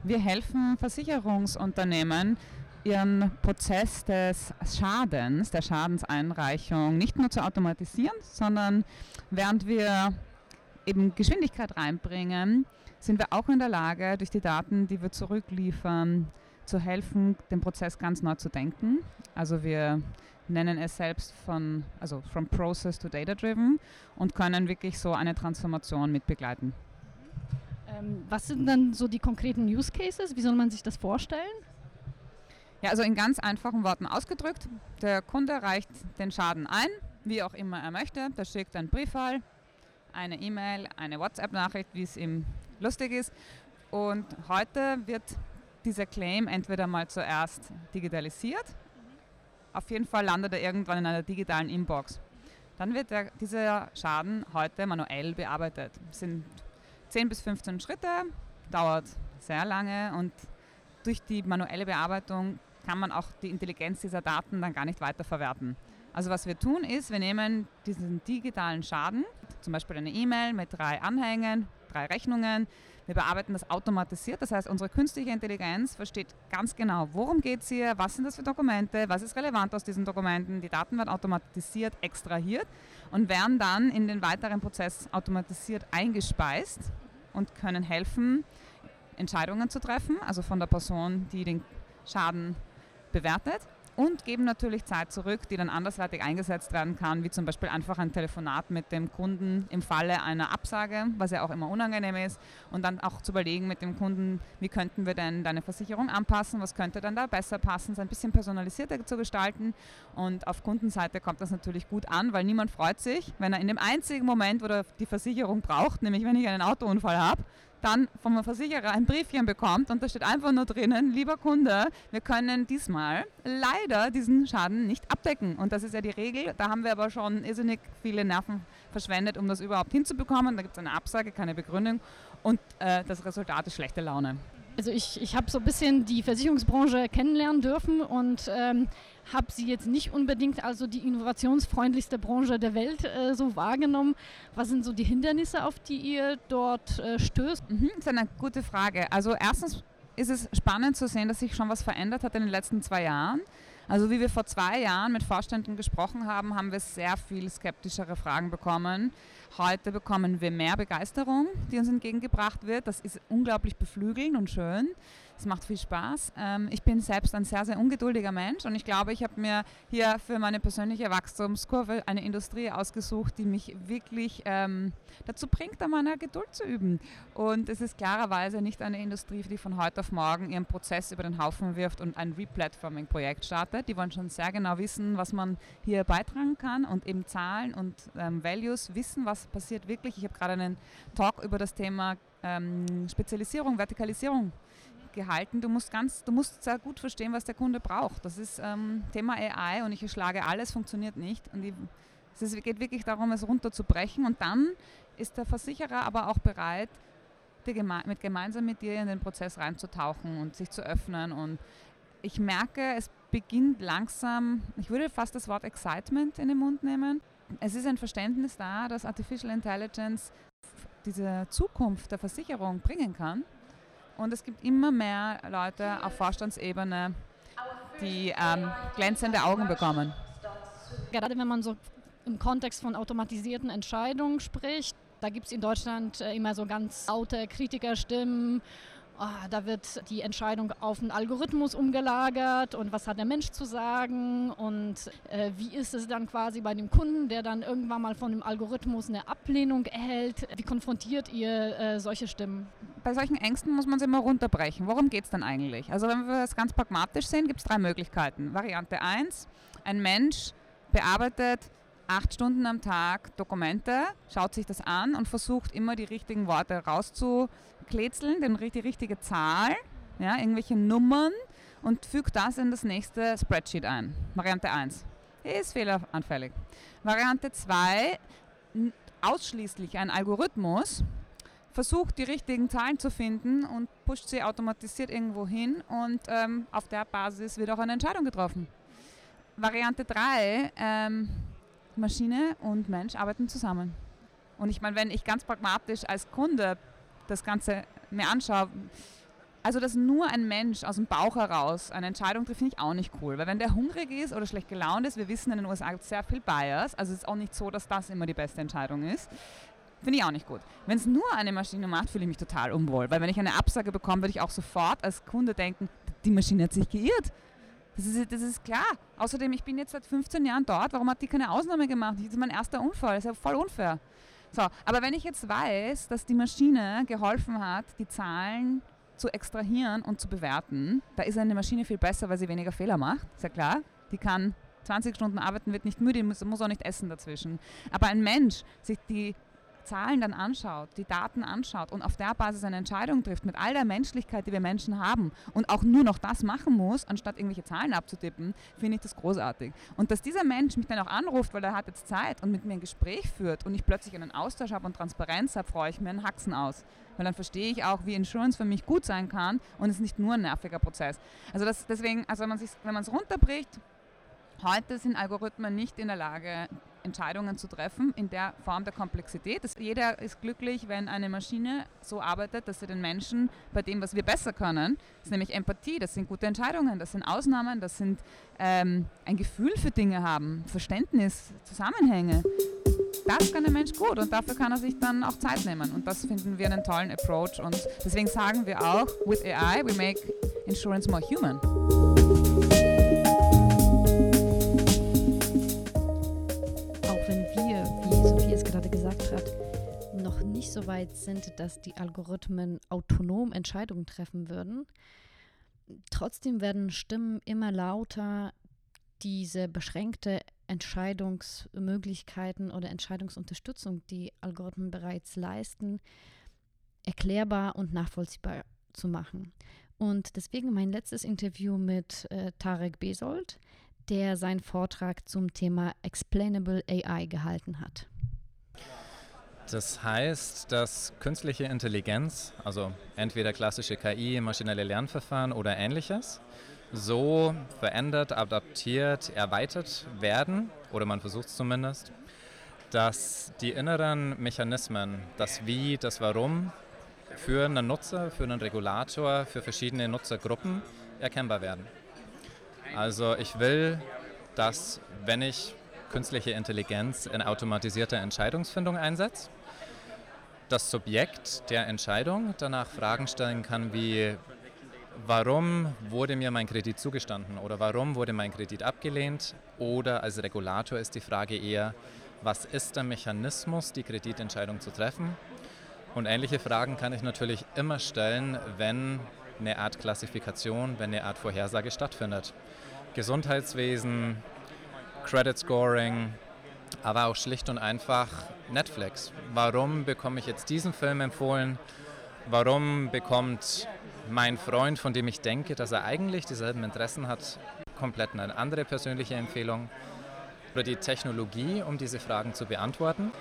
Wir helfen Versicherungsunternehmen, ihren Prozess des Schadens, der Schadenseinreichung nicht nur zu automatisieren, sondern während wir eben Geschwindigkeit reinbringen, sind wir auch in der Lage, durch die Daten, die wir zurückliefern, zu helfen, den Prozess ganz neu zu denken. Also wir nennen es selbst von, also from process to data driven und können wirklich so eine Transformation mit begleiten. Ähm, was sind dann so die konkreten Use Cases? Wie soll man sich das vorstellen? Ja, also in ganz einfachen Worten ausgedrückt, der Kunde reicht den Schaden ein, wie auch immer er möchte. Der schickt einen Brieffall, eine E-Mail, eine WhatsApp-Nachricht, wie es ihm lustig ist. Und heute wird dieser Claim entweder mal zuerst digitalisiert auf jeden Fall landet er irgendwann in einer digitalen Inbox. Dann wird der, dieser Schaden heute manuell bearbeitet. Es sind 10 bis 15 Schritte, dauert sehr lange und durch die manuelle Bearbeitung kann man auch die Intelligenz dieser Daten dann gar nicht weiter verwerten. Also was wir tun ist, wir nehmen diesen digitalen Schaden, zum Beispiel eine E-Mail mit drei Anhängen, drei Rechnungen. Wir bearbeiten das automatisiert, das heißt, unsere künstliche Intelligenz versteht ganz genau, worum geht es hier, was sind das für Dokumente, was ist relevant aus diesen Dokumenten. Die Daten werden automatisiert extrahiert und werden dann in den weiteren Prozess automatisiert eingespeist und können helfen, Entscheidungen zu treffen, also von der Person, die den Schaden bewertet und geben natürlich Zeit zurück, die dann andersweitig eingesetzt werden kann, wie zum Beispiel einfach ein Telefonat mit dem Kunden im Falle einer Absage, was ja auch immer unangenehm ist, und dann auch zu überlegen mit dem Kunden, wie könnten wir denn deine Versicherung anpassen, was könnte dann da besser passen, es ein bisschen personalisierter zu gestalten. Und auf Kundenseite kommt das natürlich gut an, weil niemand freut sich, wenn er in dem einzigen Moment, wo er die Versicherung braucht, nämlich wenn ich einen Autounfall habe, dann vom Versicherer ein Briefchen bekommt und da steht einfach nur drinnen, lieber Kunde, wir können diesmal leider diesen Schaden nicht abdecken. Und das ist ja die Regel. Da haben wir aber schon irrsinnig viele Nerven verschwendet, um das überhaupt hinzubekommen. Da gibt es eine Absage, keine Begründung und äh, das Resultat ist schlechte Laune. Also ich, ich habe so ein bisschen die Versicherungsbranche kennenlernen dürfen und ähm, habe sie jetzt nicht unbedingt also die innovationsfreundlichste Branche der Welt äh, so wahrgenommen. Was sind so die Hindernisse, auf die ihr dort äh, stößt? Mhm, das ist eine gute Frage. Also erstens ist es spannend zu sehen, dass sich schon was verändert hat in den letzten zwei Jahren. Also wie wir vor zwei Jahren mit Vorständen gesprochen haben, haben wir sehr viel skeptischere Fragen bekommen. Heute bekommen wir mehr Begeisterung, die uns entgegengebracht wird. Das ist unglaublich beflügelnd und schön. Es macht viel Spaß. Ähm, ich bin selbst ein sehr, sehr ungeduldiger Mensch und ich glaube, ich habe mir hier für meine persönliche Wachstumskurve eine Industrie ausgesucht, die mich wirklich ähm, dazu bringt, an meiner Geduld zu üben. Und es ist klarerweise nicht eine Industrie, die von heute auf morgen ihren Prozess über den Haufen wirft und ein Replatforming-Projekt startet. Die wollen schon sehr genau wissen, was man hier beitragen kann und eben Zahlen und ähm, Values wissen, was passiert wirklich. Ich habe gerade einen Talk über das Thema ähm, Spezialisierung, Vertikalisierung gehalten. Du musst ganz, du musst sehr gut verstehen, was der Kunde braucht. Das ist ähm, Thema AI und ich erschlage alles, funktioniert nicht. Und ich, es geht wirklich darum, es runterzubrechen und dann ist der Versicherer aber auch bereit, geme mit gemeinsam mit dir in den Prozess reinzutauchen und sich zu öffnen. Und ich merke, es beginnt langsam, ich würde fast das Wort Excitement in den Mund nehmen. Es ist ein Verständnis da, dass Artificial Intelligence diese Zukunft der Versicherung bringen kann und es gibt immer mehr Leute auf Vorstandsebene, die ähm, glänzende Augen bekommen. Gerade wenn man so im Kontext von automatisierten Entscheidungen spricht, da gibt es in Deutschland äh, immer so ganz laute Kritikerstimmen oh, da wird die Entscheidung auf einen Algorithmus umgelagert und was hat der Mensch zu sagen und äh, wie ist es dann quasi bei dem Kunden, der dann irgendwann mal von dem Algorithmus eine Ablehnung erhält. Wie konfrontiert ihr äh, solche Stimmen? Bei solchen Ängsten muss man sie immer runterbrechen. Worum geht es dann eigentlich? Also wenn wir es ganz pragmatisch sehen, gibt es drei Möglichkeiten. Variante 1, ein Mensch bearbeitet acht Stunden am Tag Dokumente, schaut sich das an und versucht immer die richtigen Worte rauszukletzeln, die richtige Zahl, ja, irgendwelche Nummern und fügt das in das nächste Spreadsheet ein. Variante 1 ist fehleranfällig. Variante 2 ausschließlich ein Algorithmus versucht die richtigen Zahlen zu finden und pusht sie automatisiert irgendwo hin und ähm, auf der Basis wird auch eine Entscheidung getroffen. Variante 3 ähm, Maschine und Mensch arbeiten zusammen. Und ich meine, wenn ich ganz pragmatisch als Kunde das Ganze mir anschaue, also dass nur ein Mensch aus dem Bauch heraus eine Entscheidung trifft, finde ich auch nicht cool. Weil wenn der hungrig ist oder schlecht gelaunt ist, wir wissen in den USA gibt es sehr viel Bias, also es ist auch nicht so, dass das immer die beste Entscheidung ist. Finde ich auch nicht gut. Wenn es nur eine Maschine macht, fühle ich mich total unwohl. Weil wenn ich eine Absage bekomme, würde ich auch sofort als Kunde denken, die Maschine hat sich geirrt. Das ist, das ist klar. Außerdem, ich bin jetzt seit 15 Jahren dort. Warum hat die keine Ausnahme gemacht? Das ist mein erster Unfall. Das ist ja voll unfair. So, aber wenn ich jetzt weiß, dass die Maschine geholfen hat, die Zahlen zu extrahieren und zu bewerten, da ist eine Maschine viel besser, weil sie weniger Fehler macht. Ist ja klar. Die kann 20 Stunden arbeiten, wird nicht müde, muss, muss auch nicht essen dazwischen. Aber ein Mensch sich die Zahlen dann anschaut, die Daten anschaut und auf der Basis eine Entscheidung trifft mit all der Menschlichkeit, die wir Menschen haben und auch nur noch das machen muss, anstatt irgendwelche Zahlen abzutippen, finde ich das großartig. Und dass dieser Mensch mich dann auch anruft, weil er hat jetzt Zeit und mit mir ein Gespräch führt und ich plötzlich einen Austausch habe und Transparenz habe, freue ich mir einen Haxen aus. Weil dann verstehe ich auch, wie Insurance für mich gut sein kann und es ist nicht nur ein nerviger Prozess. Also das, deswegen, also wenn man es runterbricht, heute sind Algorithmen nicht in der Lage, Entscheidungen zu treffen in der Form der Komplexität. Jeder ist glücklich, wenn eine Maschine so arbeitet, dass sie den Menschen bei dem, was wir besser können, das ist nämlich Empathie, das sind gute Entscheidungen, das sind Ausnahmen, das sind ähm, ein Gefühl für Dinge haben, Verständnis, Zusammenhänge. Das kann der Mensch gut und dafür kann er sich dann auch Zeit nehmen. Und das finden wir einen tollen Approach. Und deswegen sagen wir auch, with AI, we make insurance more human. Nicht so weit sind, dass die Algorithmen autonom Entscheidungen treffen würden. Trotzdem werden Stimmen immer lauter, diese beschränkte Entscheidungsmöglichkeiten oder Entscheidungsunterstützung, die Algorithmen bereits leisten, erklärbar und nachvollziehbar zu machen. Und deswegen mein letztes Interview mit äh, Tarek Besold, der seinen Vortrag zum Thema Explainable AI gehalten hat. Das heißt, dass künstliche Intelligenz, also entweder klassische KI, maschinelle Lernverfahren oder ähnliches, so verändert, adaptiert, erweitert werden, oder man versucht es zumindest, dass die inneren Mechanismen, das Wie, das Warum für einen Nutzer, für einen Regulator, für verschiedene Nutzergruppen erkennbar werden. Also ich will, dass wenn ich künstliche Intelligenz in automatisierter Entscheidungsfindung einsetze, das Subjekt der Entscheidung danach Fragen stellen kann wie, warum wurde mir mein Kredit zugestanden oder warum wurde mein Kredit abgelehnt oder als Regulator ist die Frage eher, was ist der Mechanismus, die Kreditentscheidung zu treffen? Und ähnliche Fragen kann ich natürlich immer stellen, wenn eine Art Klassifikation, wenn eine Art Vorhersage stattfindet. Gesundheitswesen, Credit Scoring, aber auch schlicht und einfach Netflix. Warum bekomme ich jetzt diesen Film empfohlen? Warum bekommt mein Freund, von dem ich denke, dass er eigentlich dieselben Interessen hat, komplett eine andere persönliche Empfehlung? Oder die Technologie, um diese Fragen zu beantworten,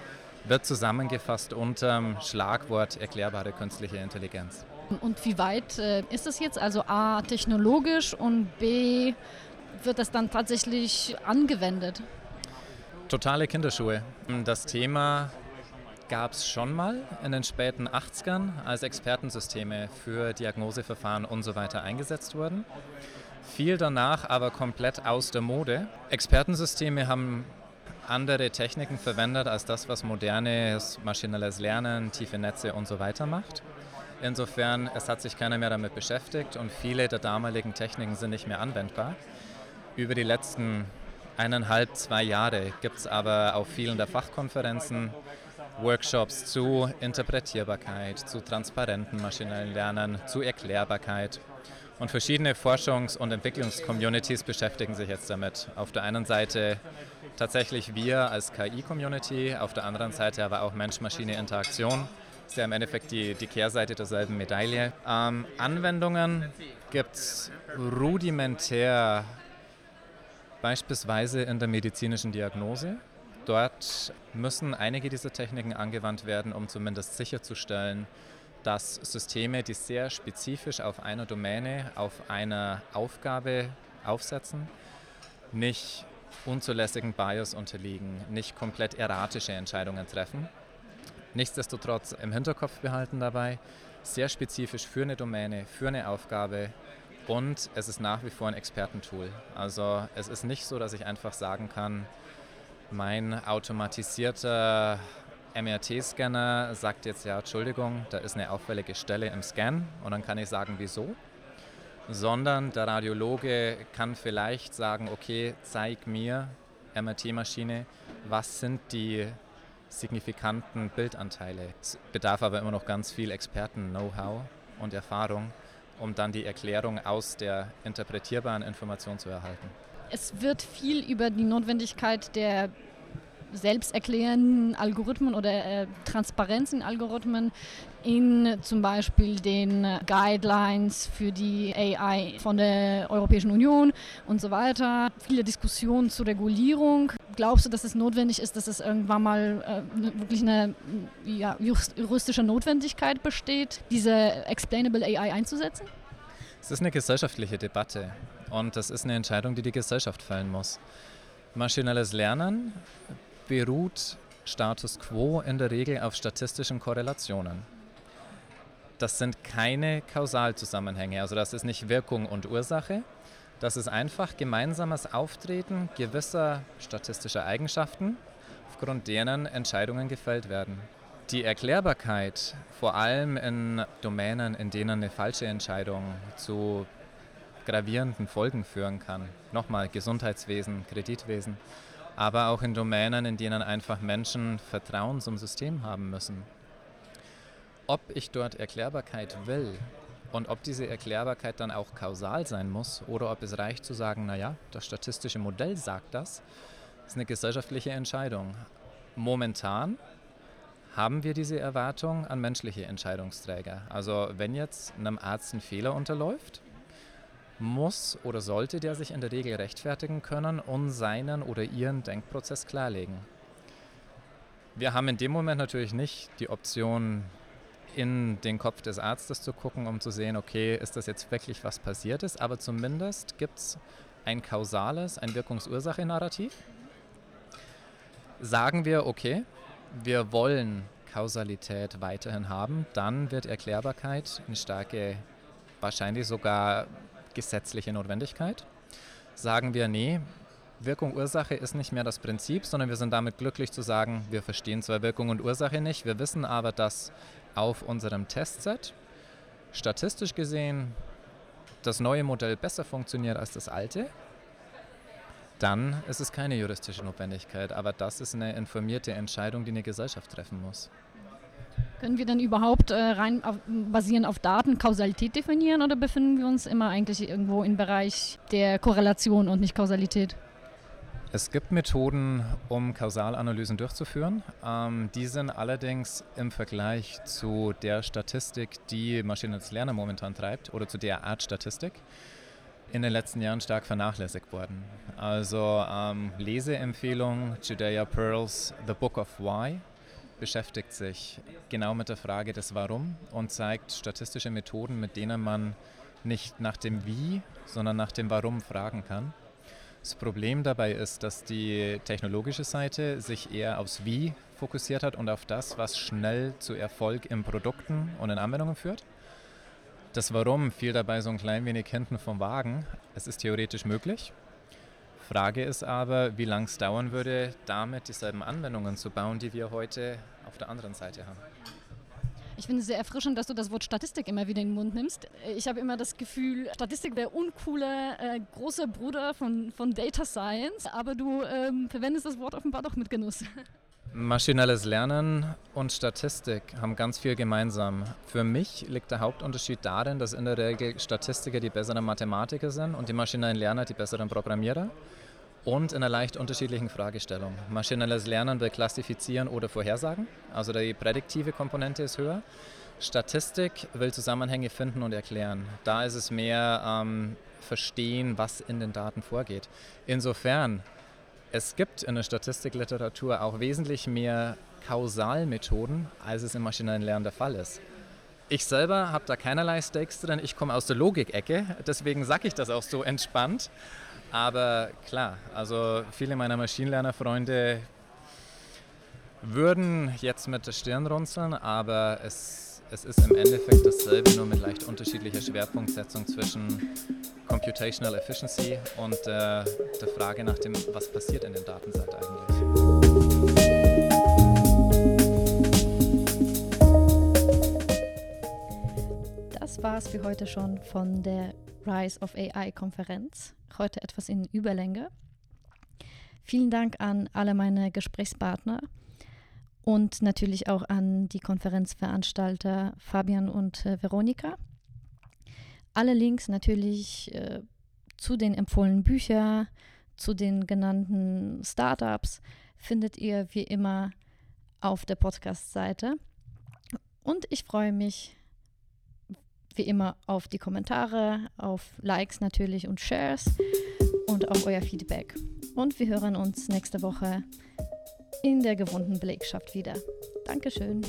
wird zusammengefasst unter dem Schlagwort erklärbare künstliche Intelligenz. Und wie weit äh, ist es jetzt? Also A, technologisch und B, wird das dann tatsächlich angewendet? Totale Kinderschuhe. Das Thema gab es schon mal in den späten 80ern, als Expertensysteme für Diagnoseverfahren und so weiter eingesetzt wurden. Viel danach aber komplett aus der Mode. Expertensysteme haben andere Techniken verwendet als das, was modernes maschinelles Lernen, tiefe Netze und so weiter macht. Insofern, es hat sich keiner mehr damit beschäftigt und viele der damaligen Techniken sind nicht mehr anwendbar. Über die letzten eineinhalb, zwei Jahre gibt es aber auf vielen der Fachkonferenzen Workshops zu Interpretierbarkeit, zu transparenten maschinellen Lernen, zu Erklärbarkeit. Und verschiedene Forschungs- und Entwicklungscommunities beschäftigen sich jetzt damit. Auf der einen Seite tatsächlich wir als KI-Community, auf der anderen Seite aber auch Mensch-Maschine-Interaktion. Ist ja im Endeffekt die, die Kehrseite derselben Medaille. Ähm, Anwendungen gibt es rudimentär beispielsweise in der medizinischen Diagnose. Dort müssen einige dieser Techniken angewandt werden, um zumindest sicherzustellen, dass Systeme, die sehr spezifisch auf einer Domäne, auf einer Aufgabe aufsetzen, nicht unzulässigen Bias unterliegen, nicht komplett erratische Entscheidungen treffen. Nichtsdestotrotz im Hinterkopf behalten dabei, sehr spezifisch für eine Domäne, für eine Aufgabe und es ist nach wie vor ein Expertentool. Also es ist nicht so, dass ich einfach sagen kann, mein automatisierter MRT-Scanner sagt jetzt ja, Entschuldigung, da ist eine auffällige Stelle im Scan und dann kann ich sagen, wieso. Sondern der Radiologe kann vielleicht sagen, okay, zeig mir, MRT-Maschine, was sind die signifikanten Bildanteile. Es bedarf aber immer noch ganz viel Experten-Know-how und Erfahrung um dann die Erklärung aus der interpretierbaren Information zu erhalten. Es wird viel über die Notwendigkeit der selbsterklärenden Algorithmen oder äh, Transparenz in Algorithmen in zum Beispiel den Guidelines für die AI von der Europäischen Union und so weiter. Viele Diskussionen zur Regulierung. Glaubst du, dass es notwendig ist, dass es irgendwann mal äh, wirklich eine ja, juristische Notwendigkeit besteht, diese Explainable AI einzusetzen? Es ist eine gesellschaftliche Debatte und das ist eine Entscheidung, die die Gesellschaft fällen muss. Maschinelles Lernen beruht Status quo in der Regel auf statistischen Korrelationen. Das sind keine Kausalzusammenhänge, also das ist nicht Wirkung und Ursache. Das ist einfach gemeinsames Auftreten gewisser statistischer Eigenschaften, aufgrund deren Entscheidungen gefällt werden. Die Erklärbarkeit, vor allem in Domänen, in denen eine falsche Entscheidung zu gravierenden Folgen führen kann, nochmal Gesundheitswesen, Kreditwesen, aber auch in Domänen, in denen einfach Menschen Vertrauen zum System haben müssen. Ob ich dort Erklärbarkeit will und ob diese Erklärbarkeit dann auch kausal sein muss oder ob es reicht zu sagen, naja, das statistische Modell sagt das, ist eine gesellschaftliche Entscheidung. Momentan haben wir diese Erwartung an menschliche Entscheidungsträger. Also wenn jetzt einem Arzt ein Fehler unterläuft, muss oder sollte der sich in der Regel rechtfertigen können und seinen oder ihren Denkprozess klarlegen. Wir haben in dem Moment natürlich nicht die Option, in den Kopf des Arztes zu gucken, um zu sehen, okay, ist das jetzt wirklich was passiert ist, aber zumindest gibt es ein kausales, ein Wirkungsursache-Narrativ. Sagen wir, okay, wir wollen Kausalität weiterhin haben, dann wird Erklärbarkeit eine starke, wahrscheinlich sogar gesetzliche Notwendigkeit. Sagen wir, nee, Wirkung Ursache ist nicht mehr das Prinzip, sondern wir sind damit glücklich zu sagen, wir verstehen zwar Wirkung und Ursache nicht, wir wissen aber, dass auf unserem Testset statistisch gesehen das neue Modell besser funktioniert als das alte, dann ist es keine juristische Notwendigkeit. Aber das ist eine informierte Entscheidung, die eine Gesellschaft treffen muss. Können wir dann überhaupt äh, rein auf, basierend auf Daten Kausalität definieren oder befinden wir uns immer eigentlich irgendwo im Bereich der Korrelation und nicht Kausalität? Es gibt Methoden, um Kausalanalysen durchzuführen. Ähm, die sind allerdings im Vergleich zu der Statistik, die maschinelles Lernen momentan treibt, oder zu der Art Statistik, in den letzten Jahren stark vernachlässigt worden. Also ähm, Leseempfehlung Judea Pearls The Book of Why beschäftigt sich genau mit der Frage des Warum und zeigt statistische Methoden, mit denen man nicht nach dem Wie, sondern nach dem Warum fragen kann. Das Problem dabei ist, dass die technologische Seite sich eher aufs Wie fokussiert hat und auf das, was schnell zu Erfolg in Produkten und in Anwendungen führt. Das Warum fiel dabei so ein klein wenig hinten vom Wagen. Es ist theoretisch möglich. Frage ist aber, wie lange es dauern würde, damit dieselben Anwendungen zu bauen, die wir heute auf der anderen Seite haben. Ich finde es sehr erfrischend, dass du das Wort Statistik immer wieder in den Mund nimmst. Ich habe immer das Gefühl, Statistik der uncoole äh, große Bruder von, von Data Science, aber du ähm, verwendest das Wort offenbar doch mit Genuss. Maschinelles Lernen und Statistik haben ganz viel gemeinsam. Für mich liegt der Hauptunterschied darin, dass in der Regel Statistiker die besseren Mathematiker sind und die maschinellen Lerner die besseren Programmierer und in einer leicht unterschiedlichen Fragestellung. Maschinelles Lernen will klassifizieren oder vorhersagen, also die prädiktive Komponente ist höher. Statistik will Zusammenhänge finden und erklären. Da ist es mehr ähm, verstehen, was in den Daten vorgeht. Insofern es gibt in der Statistikliteratur auch wesentlich mehr Kausalmethoden, als es im maschinellen Lernen der Fall ist. Ich selber habe da keinerlei Stakes drin. Ich komme aus der Logikecke, deswegen sage ich das auch so entspannt. Aber klar, also viele meiner Maschinenlernerfreunde würden jetzt mit der Stirn runzeln, aber es, es ist im Endeffekt dasselbe, nur mit leicht unterschiedlicher Schwerpunktsetzung zwischen Computational Efficiency und äh, der Frage nach dem, was passiert in den Datenset eigentlich. Das war es für heute schon von der Rise of AI Konferenz. Heute etwas in Überlänge. Vielen Dank an alle meine Gesprächspartner und natürlich auch an die Konferenzveranstalter Fabian und äh, Veronika. Alle Links natürlich äh, zu den empfohlenen Büchern, zu den genannten Startups findet ihr wie immer auf der Podcast-Seite. Und ich freue mich wie immer auf die Kommentare, auf Likes natürlich und Shares und auf euer Feedback. Und wir hören uns nächste Woche in der gewohnten Belegschaft wieder. Dankeschön.